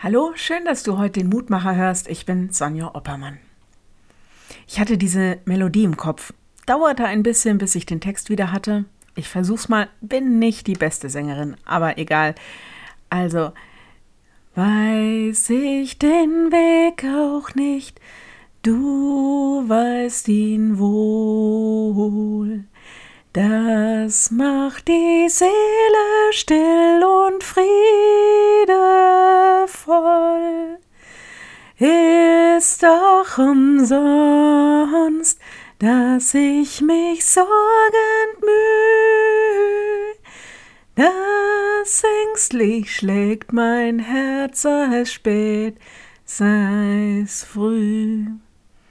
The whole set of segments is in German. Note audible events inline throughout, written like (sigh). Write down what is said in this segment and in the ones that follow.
Hallo, schön, dass du heute den Mutmacher hörst. Ich bin Sonja Oppermann. Ich hatte diese Melodie im Kopf. Dauerte ein bisschen, bis ich den Text wieder hatte. Ich versuch's mal, bin nicht die beste Sängerin, aber egal. Also, weiß ich den Weg auch nicht, du weißt ihn wohl. Das macht die Seele still und friedevoll. Ist doch umsonst, dass ich mich sorgend müh. Das ängstlich schlägt mein Herz, sei es spät, sei es früh.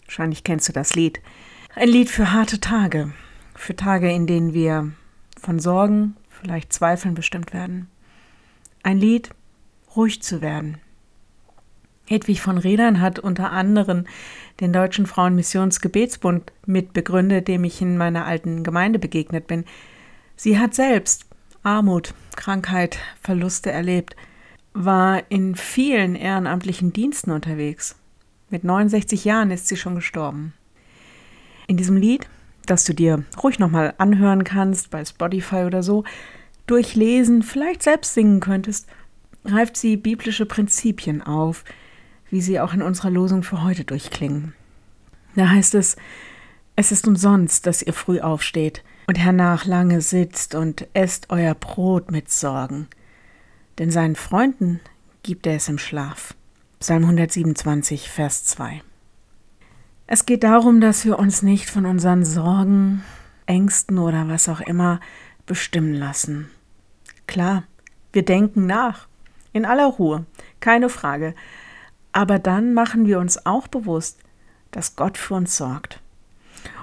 Wahrscheinlich kennst du das Lied. Ein Lied für harte Tage für Tage, in denen wir von Sorgen, vielleicht Zweifeln bestimmt werden. Ein Lied, ruhig zu werden. Hedwig von Redern hat unter anderem den Deutschen Frauenmissionsgebetsbund mitbegründet, dem ich in meiner alten Gemeinde begegnet bin. Sie hat selbst Armut, Krankheit, Verluste erlebt, war in vielen ehrenamtlichen Diensten unterwegs. Mit 69 Jahren ist sie schon gestorben. In diesem Lied das du dir ruhig nochmal anhören kannst bei Spotify oder so, durchlesen, vielleicht selbst singen könntest, greift sie biblische Prinzipien auf, wie sie auch in unserer Losung für heute durchklingen. Da heißt es, es ist umsonst, dass ihr früh aufsteht und hernach lange sitzt und esst euer Brot mit Sorgen. Denn seinen Freunden gibt er es im Schlaf. Psalm 127, Vers 2. Es geht darum, dass wir uns nicht von unseren Sorgen, Ängsten oder was auch immer bestimmen lassen. Klar, wir denken nach, in aller Ruhe, keine Frage. Aber dann machen wir uns auch bewusst, dass Gott für uns sorgt.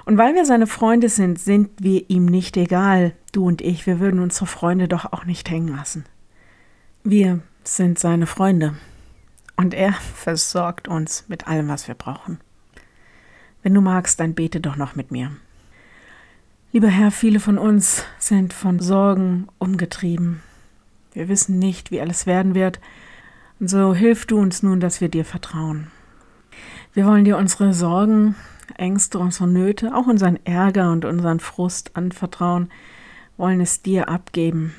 Und weil wir seine Freunde sind, sind wir ihm nicht egal, du und ich, wir würden unsere Freunde doch auch nicht hängen lassen. Wir sind seine Freunde und er (laughs) versorgt uns mit allem, was wir brauchen. Wenn du magst, dann bete doch noch mit mir. Lieber Herr, viele von uns sind von Sorgen umgetrieben. Wir wissen nicht, wie alles werden wird. Und so hilf du uns nun, dass wir dir vertrauen. Wir wollen dir unsere Sorgen, Ängste, unsere Nöte, auch unseren Ärger und unseren Frust anvertrauen, wollen es dir abgeben.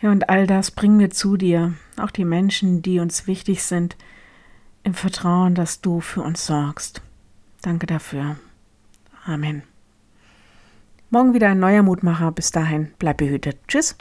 Ja, und all das bringen wir zu dir, auch die Menschen, die uns wichtig sind, im Vertrauen, dass du für uns sorgst. Danke dafür. Amen. Morgen wieder ein neuer Mutmacher. Bis dahin, bleib behütet. Tschüss.